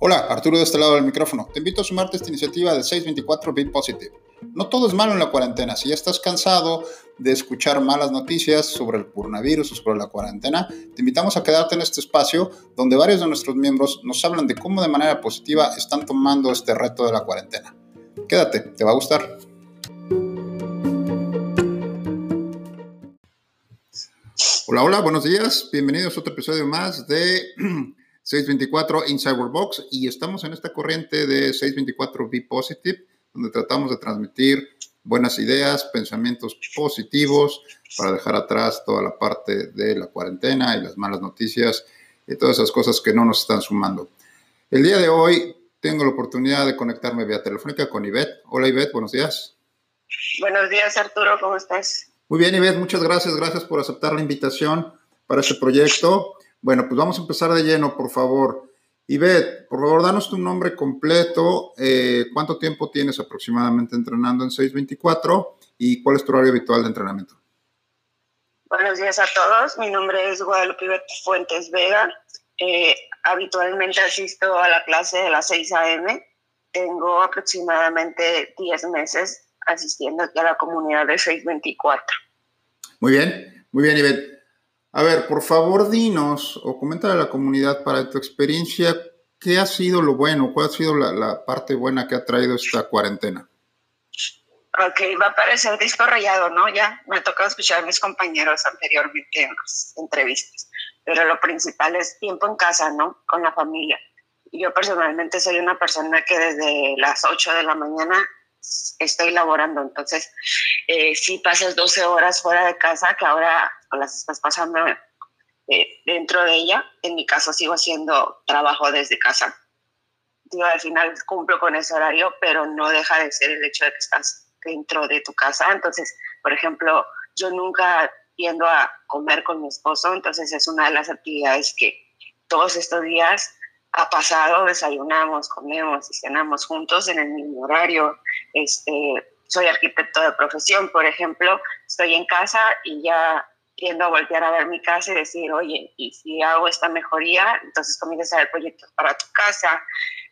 Hola, Arturo de este lado del micrófono. Te invito a sumarte a esta iniciativa de 624 Be Positive. No todo es malo en la cuarentena. Si ya estás cansado de escuchar malas noticias sobre el coronavirus o sobre la cuarentena, te invitamos a quedarte en este espacio donde varios de nuestros miembros nos hablan de cómo de manera positiva están tomando este reto de la cuarentena. Quédate, te va a gustar. Hola, hola, buenos días. Bienvenidos a otro episodio más de 624 Inside World Box y estamos en esta corriente de 624 Be Positive, donde tratamos de transmitir buenas ideas, pensamientos positivos para dejar atrás toda la parte de la cuarentena y las malas noticias y todas esas cosas que no nos están sumando. El día de hoy tengo la oportunidad de conectarme vía telefónica con Ivette. Hola Ivette, buenos días. Buenos días Arturo, ¿cómo estás? Muy bien Ivette, muchas gracias, gracias por aceptar la invitación para este proyecto. Bueno, pues vamos a empezar de lleno, por favor. Ivette, por favor, danos tu nombre completo, eh, cuánto tiempo tienes aproximadamente entrenando en 624 y cuál es tu horario habitual de entrenamiento. Buenos días a todos, mi nombre es Guadalupe Ivette Fuentes Vega. Eh, habitualmente asisto a la clase de las 6 a.m. Tengo aproximadamente 10 meses asistiendo aquí a la comunidad de 624. Muy bien, muy bien, Ivette. A ver, por favor, dinos o coméntale a la comunidad para tu experiencia, ¿qué ha sido lo bueno? ¿Cuál ha sido la, parte buena que ha traído esta cuarentena? Ok, va a parecer disco rayado, ¿no? Ya me ha tocado escuchar a mis compañeros anteriormente en las entrevistas, pero lo principal es tiempo en casa, ¿no? Con la familia. Yo personalmente soy una persona que desde las 8 de la mañana estoy laborando. Entonces, eh, si pasas 12 horas fuera de casa, que ahora las estás pasando eh, dentro de ella, en mi caso sigo haciendo trabajo desde casa. Digo, al final cumplo con ese horario, pero no deja de ser el hecho de que estás dentro de tu casa. Entonces, por ejemplo, yo nunca tiendo a comer con mi esposo, entonces es una de las actividades que todos estos días ha pasado, desayunamos, comemos y cenamos juntos en el mismo horario. Este, soy arquitecto de profesión, por ejemplo, estoy en casa y ya tiendo a voltear a ver mi casa y decir, oye, y si hago esta mejoría, entonces comienzas a ver proyectos para tu casa,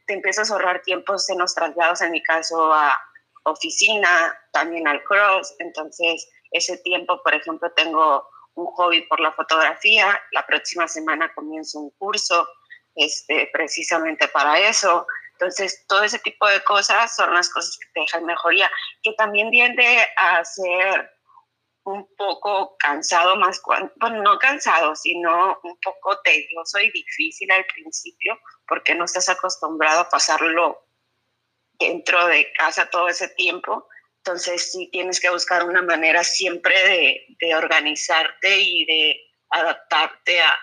te empiezas a ahorrar tiempos en los traslados, en mi caso, a oficina, también al cross, entonces ese tiempo, por ejemplo, tengo un hobby por la fotografía, la próxima semana comienzo un curso, este, precisamente para eso. Entonces, todo ese tipo de cosas son las cosas que te dejan mejoría, que también tiende a ser un poco cansado, más bueno, no cansado, sino un poco tedioso y difícil al principio, porque no estás acostumbrado a pasarlo dentro de casa todo ese tiempo. Entonces, sí tienes que buscar una manera siempre de, de organizarte y de adaptarte a,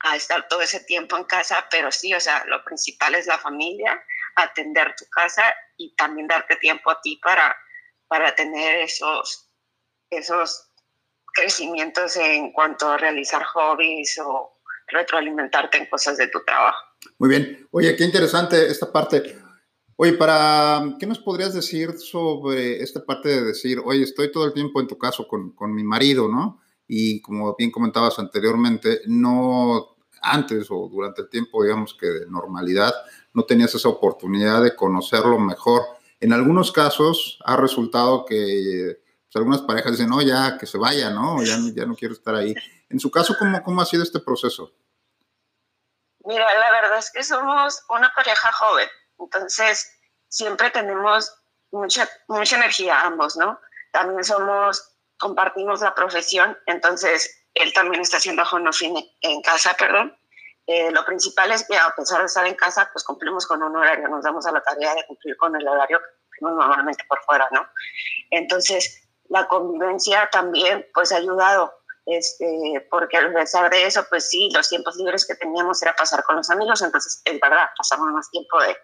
a estar todo ese tiempo en casa, pero sí, o sea, lo principal es la familia, atender tu casa y también darte tiempo a ti para, para tener esos, esos crecimientos en cuanto a realizar hobbies o retroalimentarte en cosas de tu trabajo. Muy bien. Oye, qué interesante esta parte. Oye, para, ¿qué nos podrías decir sobre esta parte de decir, oye, estoy todo el tiempo en tu caso con, con mi marido, ¿no? y como bien comentabas anteriormente, no antes o durante el tiempo, digamos que de normalidad, no tenías esa oportunidad de conocerlo mejor. En algunos casos ha resultado que pues, algunas parejas dicen, no, ya, que se vaya, ¿no? Ya, ya no quiero estar ahí. En su caso, ¿cómo, ¿cómo ha sido este proceso? Mira, la verdad es que somos una pareja joven, entonces siempre tenemos mucha, mucha energía ambos, ¿no? También somos compartimos la profesión, entonces él también está haciendo home en casa, perdón. Eh, lo principal es que a pesar de estar en casa, pues cumplimos con un horario, nos damos a la tarea de cumplir con el horario que normalmente por fuera, ¿no? Entonces, la convivencia también, pues, ha ayudado, este, porque a pesar de eso, pues sí, los tiempos libres que teníamos era pasar con los amigos, entonces, es verdad, pasamos más tiempo de,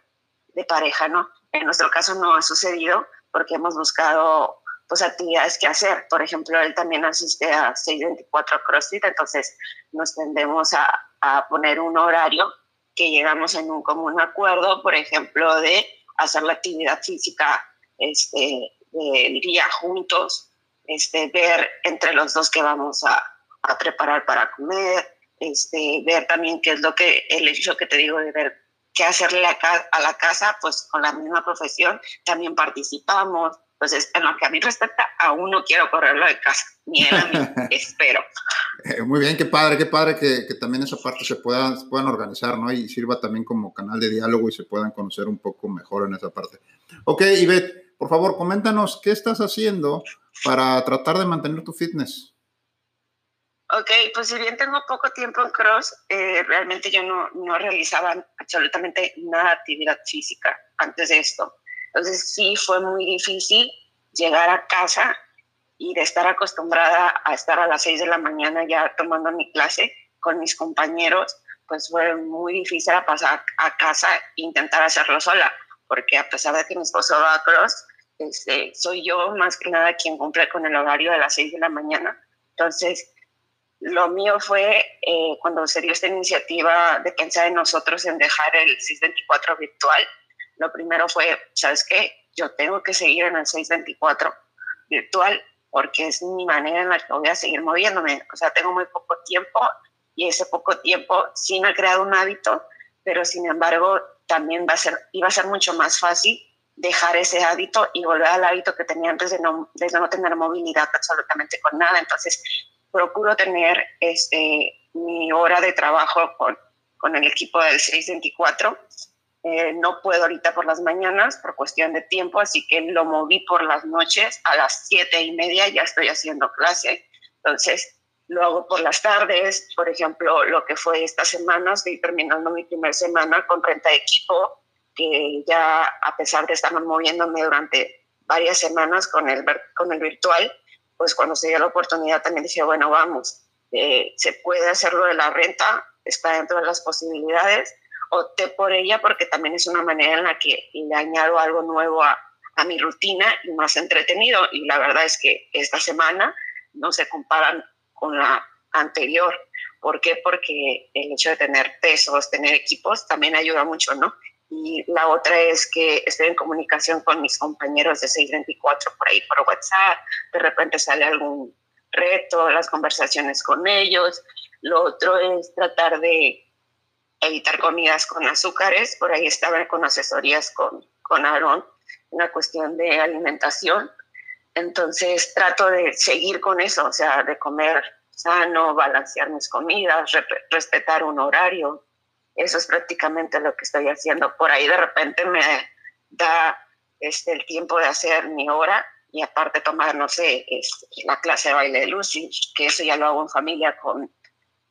de pareja, ¿no? En nuestro caso no ha sucedido porque hemos buscado pues actividades que hacer. Por ejemplo, él también asiste a 624 CrossFit, entonces nos tendemos a, a poner un horario que llegamos en un común acuerdo, por ejemplo, de hacer la actividad física este, del día juntos, este, ver entre los dos qué vamos a, a, preparar para comer, este, ver también qué es lo que, el hecho que te digo de ver qué hacerle a, la casa, pues con la misma profesión también participamos. Entonces, en lo que a mí respecta, aún no quiero correrlo de casa, ni él a mí, espero. Eh, muy bien, qué padre, qué padre que, que, también esa parte se puedan, se puedan organizar, ¿no? Y sirva también como canal de diálogo y se puedan conocer un poco mejor en esa parte. Ok, Ivette, por favor, coméntanos, ¿qué estás haciendo para tratar de mantener tu fitness? Ok, pues si bien tengo poco tiempo en cross, eh, realmente yo no, no realizaba absolutamente nada de actividad física antes de esto. Entonces sí fue muy difícil llegar a casa y de estar acostumbrada a estar a las 6 de la mañana ya tomando mi clase con mis compañeros, pues fue muy difícil a pasar a casa e intentar hacerlo sola, porque a pesar de que mi esposo va a cross, este, soy yo más que nada quien cumple con el horario de las 6 de la mañana. Entonces, lo mío fue eh, cuando se dio esta iniciativa de pensar en nosotros en dejar el 624 virtual. Lo primero fue, ¿sabes qué? Yo tengo que seguir en el 624 virtual porque es mi manera en la que voy a seguir moviéndome. O sea, tengo muy poco tiempo y ese poco tiempo sí me ha creado un hábito, pero sin embargo también va a ser, iba a ser mucho más fácil dejar ese hábito y volver al hábito que tenía antes de no, de no tener movilidad absolutamente con nada. Entonces, procuro tener este, mi hora de trabajo con, con el equipo del 624. Eh, no puedo ahorita por las mañanas por cuestión de tiempo, así que lo moví por las noches a las siete y media, ya estoy haciendo clase. Entonces, lo hago por las tardes. Por ejemplo, lo que fue esta semana, estoy terminando mi primera semana con renta de equipo, que ya a pesar de estar moviéndome durante varias semanas con el, con el virtual, pues cuando se dio la oportunidad también dije, bueno, vamos, eh, se puede hacerlo de la renta, está dentro de las posibilidades, opté por ella porque también es una manera en la que le añado algo nuevo a, a mi rutina y más entretenido. Y la verdad es que esta semana no se comparan con la anterior. ¿Por qué? Porque el hecho de tener pesos, tener equipos, también ayuda mucho, ¿no? Y la otra es que estoy en comunicación con mis compañeros de 624 por ahí por WhatsApp. De repente sale algún reto, las conversaciones con ellos. Lo otro es tratar de evitar comidas con azúcares. Por ahí estaba con asesorías con, con Aaron, una cuestión de alimentación. Entonces trato de seguir con eso, o sea, de comer sano, balancear mis comidas, respetar un horario, eso es prácticamente lo que estoy haciendo. Por ahí de repente me da este, el tiempo de hacer mi hora y aparte tomar, no sé, este, la clase de baile de Lucy, que eso ya lo hago en familia con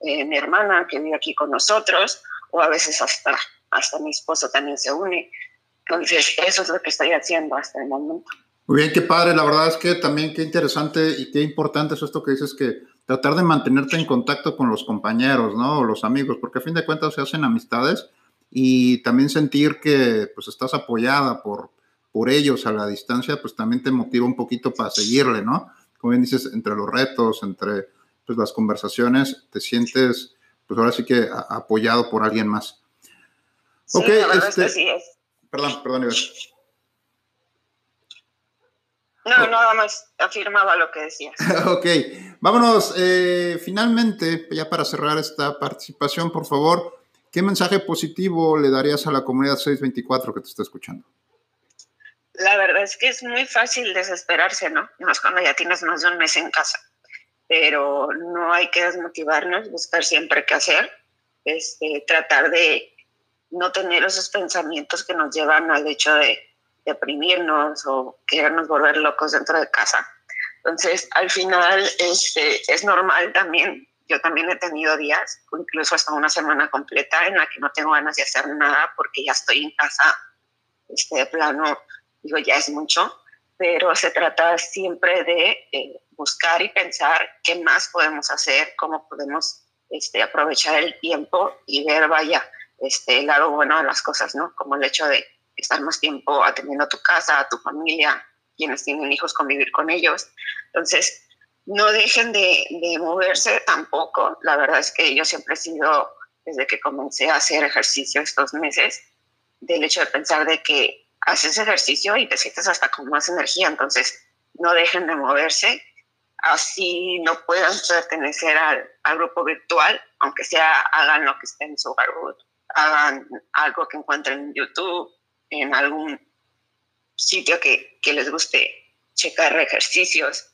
eh, mi hermana que vive aquí con nosotros, o a veces hasta, hasta mi esposo también se une. Entonces, eso es lo que estoy haciendo hasta el momento. Muy bien, qué padre. La verdad es que también qué interesante y qué importante es esto que dices que tratar de mantenerte en contacto con los compañeros, ¿no? O los amigos, porque a fin de cuentas se hacen amistades y también sentir que pues estás apoyada por, por ellos a la distancia, pues también te motiva un poquito para seguirle, ¿no? Como bien dices, entre los retos, entre pues, las conversaciones, te sientes, pues ahora sí que apoyado por alguien más. Sí, ok, este, sí es. Perdón, perdón, Iván. No, nada más afirmaba lo que decías. ok, vámonos. Eh, finalmente, ya para cerrar esta participación, por favor, ¿qué mensaje positivo le darías a la comunidad 624 que te está escuchando? La verdad es que es muy fácil desesperarse, ¿no? Más cuando ya tienes más de un mes en casa. Pero no hay que desmotivarnos, buscar siempre qué hacer, este, tratar de no tener esos pensamientos que nos llevan al hecho de deprimirnos o querernos volver locos dentro de casa. Entonces, al final, este, es normal también. Yo también he tenido días, incluso hasta una semana completa, en la que no tengo ganas de hacer nada porque ya estoy en casa. Este, de plano, digo, ya es mucho, pero se trata siempre de eh, buscar y pensar qué más podemos hacer, cómo podemos este, aprovechar el tiempo y ver, vaya, este, el lado bueno de las cosas, ¿no? Como el hecho de estar más tiempo atendiendo a tu casa, a tu familia, quienes tienen hijos, convivir con ellos. Entonces, no dejen de, de, moverse tampoco. La verdad es que yo siempre he sido, desde que comencé a hacer ejercicio estos meses, del hecho de pensar de que haces ejercicio y te sientes hasta con más energía. Entonces, no dejen de moverse. Así no puedan pertenecer al, al grupo virtual, aunque sea hagan lo que esté en su hogar hagan algo que encuentren en YouTube, en algún sitio que, que les guste checar ejercicios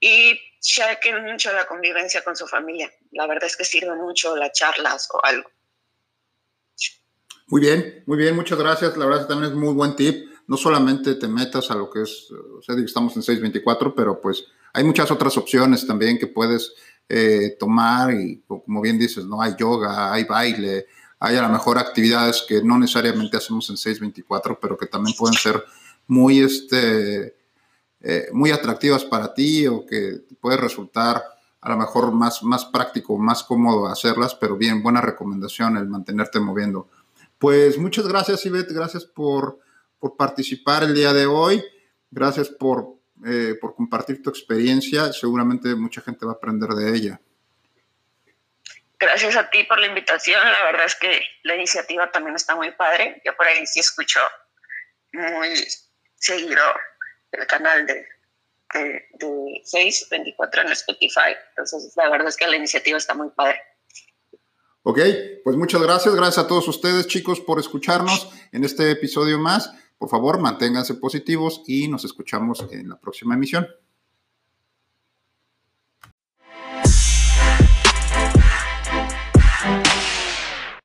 y chequen mucho la convivencia con su familia. La verdad es que sirve mucho las charlas o algo. Muy bien, muy bien, muchas gracias. La verdad es que también es muy buen tip. No solamente te metas a lo que es, o sea, estamos en 624, pero pues hay muchas otras opciones también que puedes eh, tomar y como bien dices, ¿no? Hay yoga, hay baile, hay a lo mejor actividades que no necesariamente hacemos en 624, pero que también pueden ser muy, este, eh, muy atractivas para ti o que puede resultar a lo mejor más, más práctico, más cómodo hacerlas, pero bien, buena recomendación el mantenerte moviendo. Pues muchas gracias, Ivette, gracias por, por participar el día de hoy, gracias por, eh, por compartir tu experiencia, seguramente mucha gente va a aprender de ella. Gracias a ti por la invitación, la verdad es que la iniciativa también está muy padre, yo por ahí sí escucho muy seguido el canal de, de, de 624 en Spotify. Entonces, la verdad es que la iniciativa está muy padre. Ok, pues muchas gracias. Gracias a todos ustedes, chicos, por escucharnos en este episodio más. Por favor, manténganse positivos y nos escuchamos en la próxima emisión.